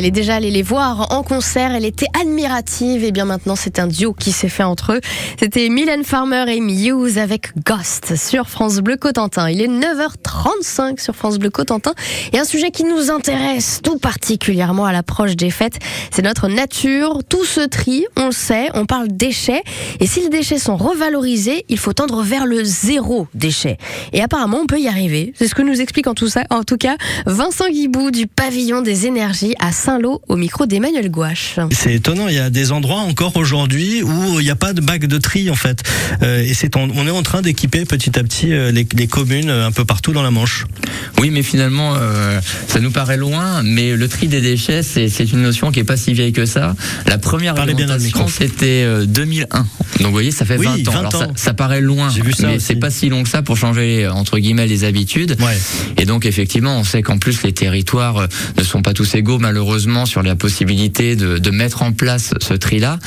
Elle est déjà allée les voir en concert. Elle était admirative. Et bien maintenant, c'est un duo qui s'est fait entre eux. C'était Mylène Farmer et Muse avec Ghost sur France Bleu Cotentin. Il est 9h35 sur France Bleu Cotentin. Et un sujet qui nous intéresse tout particulièrement à l'approche des fêtes, c'est notre nature. Tout se trie, on le sait. On parle déchets. Et si les déchets sont revalorisés, il faut tendre vers le zéro déchet. Et apparemment, on peut y arriver. C'est ce que nous explique en tout, ça, en tout cas Vincent Guibou du pavillon des énergies à Saint-Lô au micro d'Emmanuel Gouache. C'est étonnant, il y a des endroits encore aujourd'hui où il n'y a pas de bac de tri en fait. Euh, et c'est on est en train d'équiper petit à petit euh, les, les, communes un peu partout dans la Manche. Oui, mais finalement, euh, ça nous paraît loin, mais le tri des déchets, c'est une notion qui est pas si vieille que ça. La première réglementation, c'était 2001. Donc vous voyez, ça fait 20 ans. Alors Ça, paraît loin, vu ça mais c'est pas si long que ça pour changer entre guillemets les habitudes. Ouais. Et donc effectivement, on sait qu'en plus les territoires ne sont pas tous égaux malheureusement sur la possibilité de, de mettre en place ce tri-là.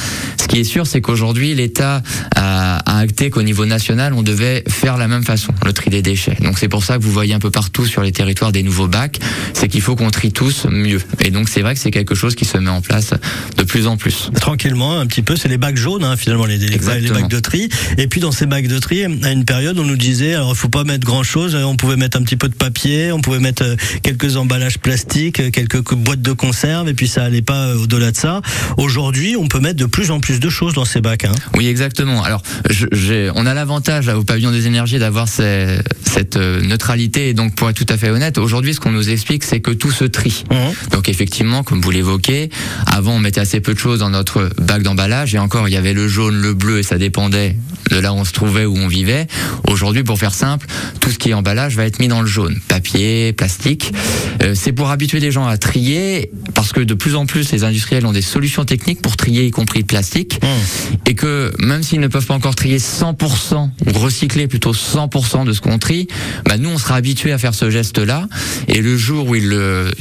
Ce qui est sûr, c'est qu'aujourd'hui l'État a, a, acté qu'au niveau national, on devait faire la même façon, le tri des déchets. Donc c'est pour ça que vous voyez un peu partout sur les territoires des nouveaux bacs, c'est qu'il faut qu'on trie tous mieux. Et donc c'est vrai que c'est quelque chose qui se met en place de plus en plus. Tranquillement, un petit peu, c'est les bacs jaunes hein, finalement, les, les, bacs de tri. Et puis dans ces bacs de tri, à une période, on nous disait, alors il faut pas mettre grand chose, on pouvait mettre un petit peu de papier, on pouvait mettre euh, quelques emballages plastiques, quelques boîtes de conserve, et puis ça allait pas euh, au-delà de ça. Aujourd'hui, on peut mettre de plus en plus de choses dans ces bacs. Hein. Oui, exactement. Alors, on a l'avantage au pavillon des énergies d'avoir cette euh, neutralité, et donc pour être tout à fait honnête, aujourd'hui, ce qu'on nous explique, c'est que tout se trie. Mmh. Donc effectivement, comme vous l'évoquez, avant on mettait assez peu de choses dans notre bac d'emballage, et encore, il y avait le jaune, le bleu, et ça dépendait de là où on se trouvait, où on vivait. Aujourd'hui, pour faire simple, tout ce qui est emballage va être mis dans le jaune, papier, plastique. Euh, c'est pour habituer les gens à trier, parce que de plus en plus, les industriels ont des solutions techniques pour trier, y compris le plastique, mmh. et que même s'ils ne peuvent pas encore trier 100%, ou recycler plutôt 100% de ce qu'on trie, bah nous, on sera habitués à faire ce geste-là, et le jour où ils,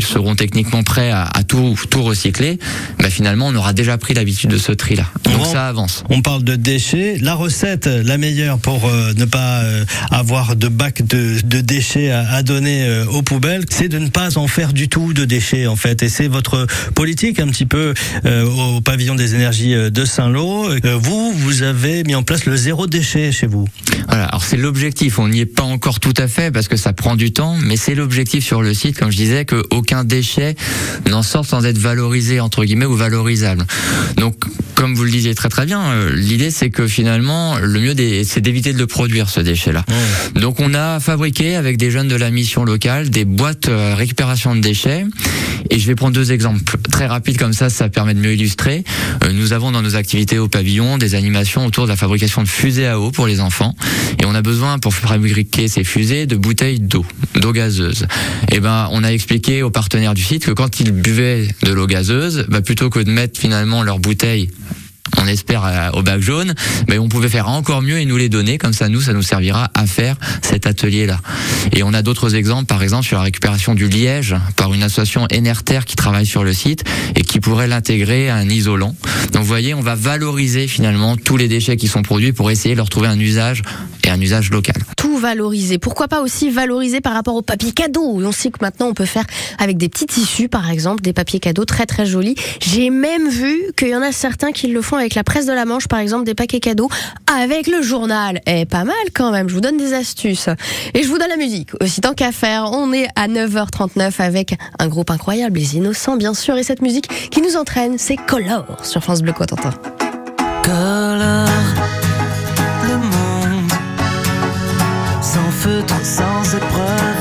seront techniquement prêts à, tout, tout recycler, bah finalement, on aura déjà pris l'habitude de ce tri-là. Donc ça avance. On parle de déchets. La recette, la meilleure pour euh, ne pas euh, avoir de bac de, de déchets à, à donner euh, aux poubelles, c'est de ne pas en faire du tout de déchets en fait. Et c'est votre politique un petit peu au pavillon des énergies de Saint-Lô. vous, vous avez mis en place le zéro déchet chez vous. Voilà. Alors c'est l'objectif. On n'y est pas encore tout à fait parce que ça prend du temps, mais c'est l'objectif sur le site, comme je disais, qu'aucun déchet n'en sort sans être valorisé entre guillemets ou valorisable. Donc comme vous le disiez très très bien, euh, l'idée c'est que finalement le mieux c'est d'éviter de le produire ce déchet-là. Donc on a fabriqué avec des jeunes de la mission locale des boîtes euh, récupération de déchets. Et je vais prendre deux exemples très rapides comme ça, ça permet de mieux illustrer. Euh, nous avons dans nos activités au pavillon des animations autour de la fabrication de fusées à eau pour les enfants. Et on a besoin pour fabriquer ces fusées de bouteilles d'eau, d'eau gazeuse. Et eh ben on a expliqué aux partenaires du site que quand ils buvaient de l'eau gazeuse, bah, plutôt que de mettre finalement leur bouteille on espère euh, au bac jaune, mais on pouvait faire encore mieux et nous les donner. Comme ça, nous, ça nous servira à faire cet atelier-là. Et on a d'autres exemples, par exemple sur la récupération du liège par une association Enerter qui travaille sur le site et qui pourrait l'intégrer à un isolant. Donc, vous voyez, on va valoriser finalement tous les déchets qui sont produits pour essayer de leur trouver un usage et un usage local. Pourquoi pas aussi valoriser par rapport au papier cadeau On sait que maintenant on peut faire avec des petits tissus, par exemple, des papiers cadeaux très très jolis. J'ai même vu qu'il y en a certains qui le font avec la presse de la Manche, par exemple, des paquets cadeaux avec le journal. Eh, pas mal quand même. Je vous donne des astuces. Et je vous donne la musique. Aussi, tant qu'à faire, on est à 9h39 avec un groupe incroyable, les Innocents, bien sûr. Et cette musique qui nous entraîne, c'est Color sur France Bleu Cotentin. Color. Feutre sans épreuve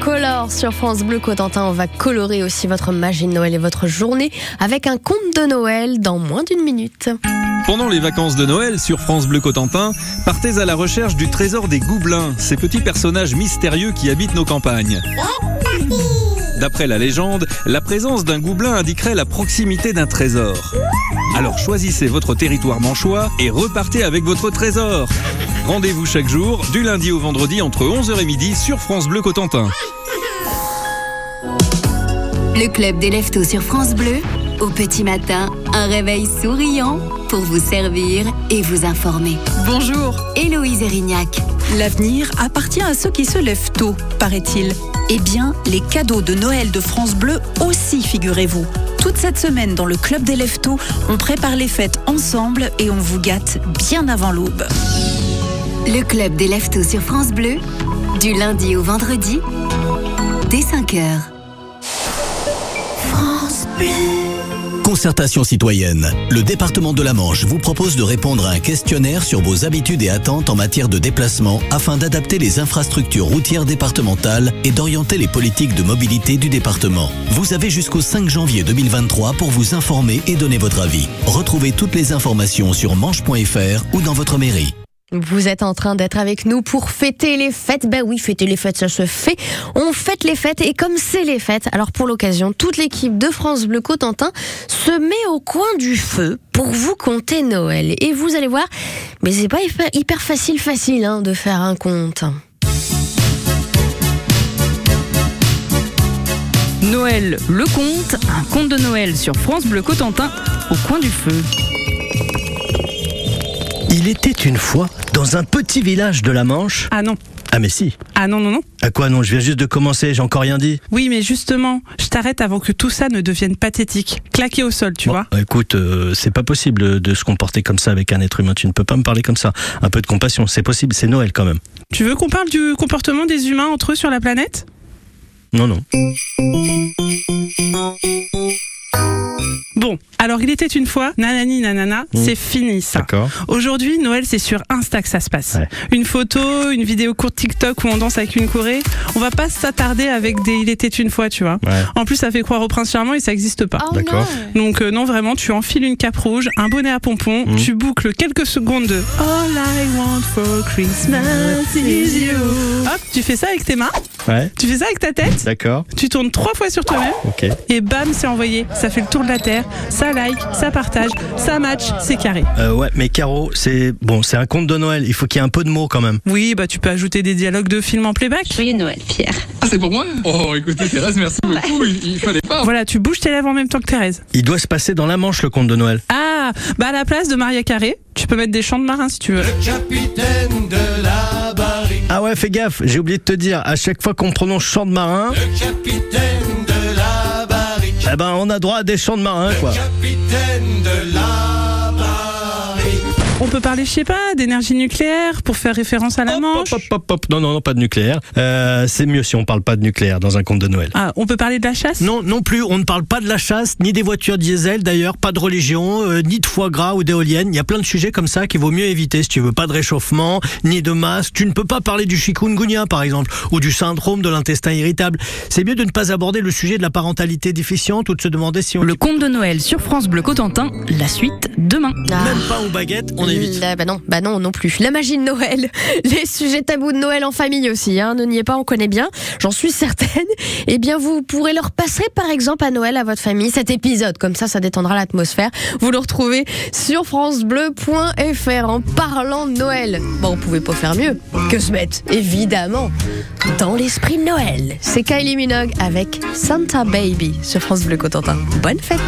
Colorent sur France Bleu Cotentin. On va colorer aussi votre magie de Noël et votre journée avec un conte de Noël dans moins d'une minute. Pendant les vacances de Noël sur France Bleu Cotentin, partez à la recherche du trésor des Goublins, ces petits personnages mystérieux qui habitent nos campagnes. D'après la légende, la présence d'un goublin indiquerait la proximité d'un trésor. Alors choisissez votre territoire manchois et repartez avec votre trésor. Rendez-vous chaque jour, du lundi au vendredi entre 11h et midi sur France Bleu Cotentin. Le club des leftos sur France Bleu. Au petit matin, un réveil souriant pour vous servir et vous informer. Bonjour. Héloïse Erignac. L'avenir appartient à ceux qui se lèvent tôt, paraît-il. Eh bien, les cadeaux de Noël de France Bleu aussi, figurez-vous. Toute cette semaine, dans le Club des Leftos, on prépare les fêtes ensemble et on vous gâte bien avant l'aube. Le club des leftos sur France Bleu. Du lundi au vendredi, dès 5h. France Bleu. Concertation citoyenne. Le département de la Manche vous propose de répondre à un questionnaire sur vos habitudes et attentes en matière de déplacement afin d'adapter les infrastructures routières départementales et d'orienter les politiques de mobilité du département. Vous avez jusqu'au 5 janvier 2023 pour vous informer et donner votre avis. Retrouvez toutes les informations sur manche.fr ou dans votre mairie. Vous êtes en train d'être avec nous pour fêter les fêtes. Ben oui, fêter les fêtes, ça se fait. On fête les fêtes et comme c'est les fêtes, alors pour l'occasion, toute l'équipe de France Bleu Cotentin se met au coin du feu pour vous compter Noël. Et vous allez voir, mais c'est pas hyper, hyper facile facile hein, de faire un conte. Noël, le conte, un conte de Noël sur France Bleu Cotentin, au coin du feu. Il était une fois dans un petit village de la Manche. Ah non. Ah mais si. Ah non, non, non. À quoi non? Je viens juste de commencer, j'ai encore rien dit. Oui, mais justement, je t'arrête avant que tout ça ne devienne pathétique. Claqué au sol, tu Bon, vois. Écoute, euh, c'est pas possible de se comporter comme ça avec un être humain. Tu ne peux pas me parler comme ça. Un peu de compassion, c'est possible, c'est Noël quand même. Tu veux qu'on parle du comportement des humains entre eux sur la planète? Non, non. Alors il était une fois, nanani nanana, c'est fini ça. D'accord. Aujourd'hui, Noël, c'est sur Insta que ça se passe. Ouais. Une photo, une vidéo courte TikTok où on danse avec une Corée. On va pas s'attarder avec des Il était une fois, tu vois. Ouais. En plus, ça fait croire au prince charmant et ça existe pas. D'accord. Donc euh, non, vraiment, tu enfiles une cape rouge, un bonnet à pompons, Mhm. tu boucles quelques secondes de All I want for Christmas is you. Hop, tu fais ça avec tes mains, Ouais. tu fais ça avec ta tête, D'accord. tu tournes trois fois sur toi-même Ok. et bam, c'est envoyé. Ça fait le tour de la terre, ça like, ça partage, ça match, c'est carré. Euh, ouais, mais Caro, c'est bon, c'est un conte de Noël. Il faut qu'il y ait un peu de mots quand même. Oui, bah tu peux ajouter des dialogues de films en playback. Joyeux Noël, Pierre. Ah, c'est pour moi? Oh, écoutez, Thérèse, merci beaucoup. Il, il fallait pas. Voilà, tu bouges tes lèvres en même temps que Thérèse. Il doit se passer dans la Manche le conte de Noël. Ah, bah à la place de Maria Carré, tu peux mettre des chants de marins si tu veux. Capitaine de la Ah ouais, fais gaffe. J'ai oublié de te dire. À chaque fois qu'on prononce chant de marin, capitaine de la barrique, eh ben on a droit à des chants de marin quoi. capitaine de la. On peut parler, je sais pas, d'énergie nucléaire pour faire référence à la Hop, Manche. hop, hop, hop, hop. Non, non, non, pas de nucléaire. Euh, c'est mieux si on parle pas de nucléaire dans un conte de Noël. Ah, on peut parler de la chasse Non, non plus. On ne parle pas de la chasse, ni des voitures diesel d'ailleurs, pas de religion, euh, ni de foie gras ou d'éoliennes. Il y a plein de sujets comme ça qu'il vaut mieux éviter si tu veux. Pas de réchauffement, ni de masse. Tu ne peux pas parler du chikungunya par exemple, ou du syndrome de l'intestin irritable. C'est mieux de ne pas aborder le sujet de la parentalité déficiente ou de se demander si on Le conte de Noël sur France Bleu Cotentin, la suite demain. Ah. même pas aux baguettes, on évite. La- bah non, bah non, non plus. La magie de Noël, les sujets tabous de Noël en famille aussi. Hein, ne niez pas, on connaît bien. J'en suis certaine. Eh bien, vous pourrez leur passer, par exemple, à Noël à votre famille cet épisode. Comme ça, ça détendra l'atmosphère. Vous le retrouvez sur francebleu.fr en parlant de Noël. Bon, on pouvait pas faire mieux que se mettre, évidemment, dans l'esprit de Noël. C'est Kylie Minogue avec Santa Baby sur France Bleu Cotentin. Bonne fête.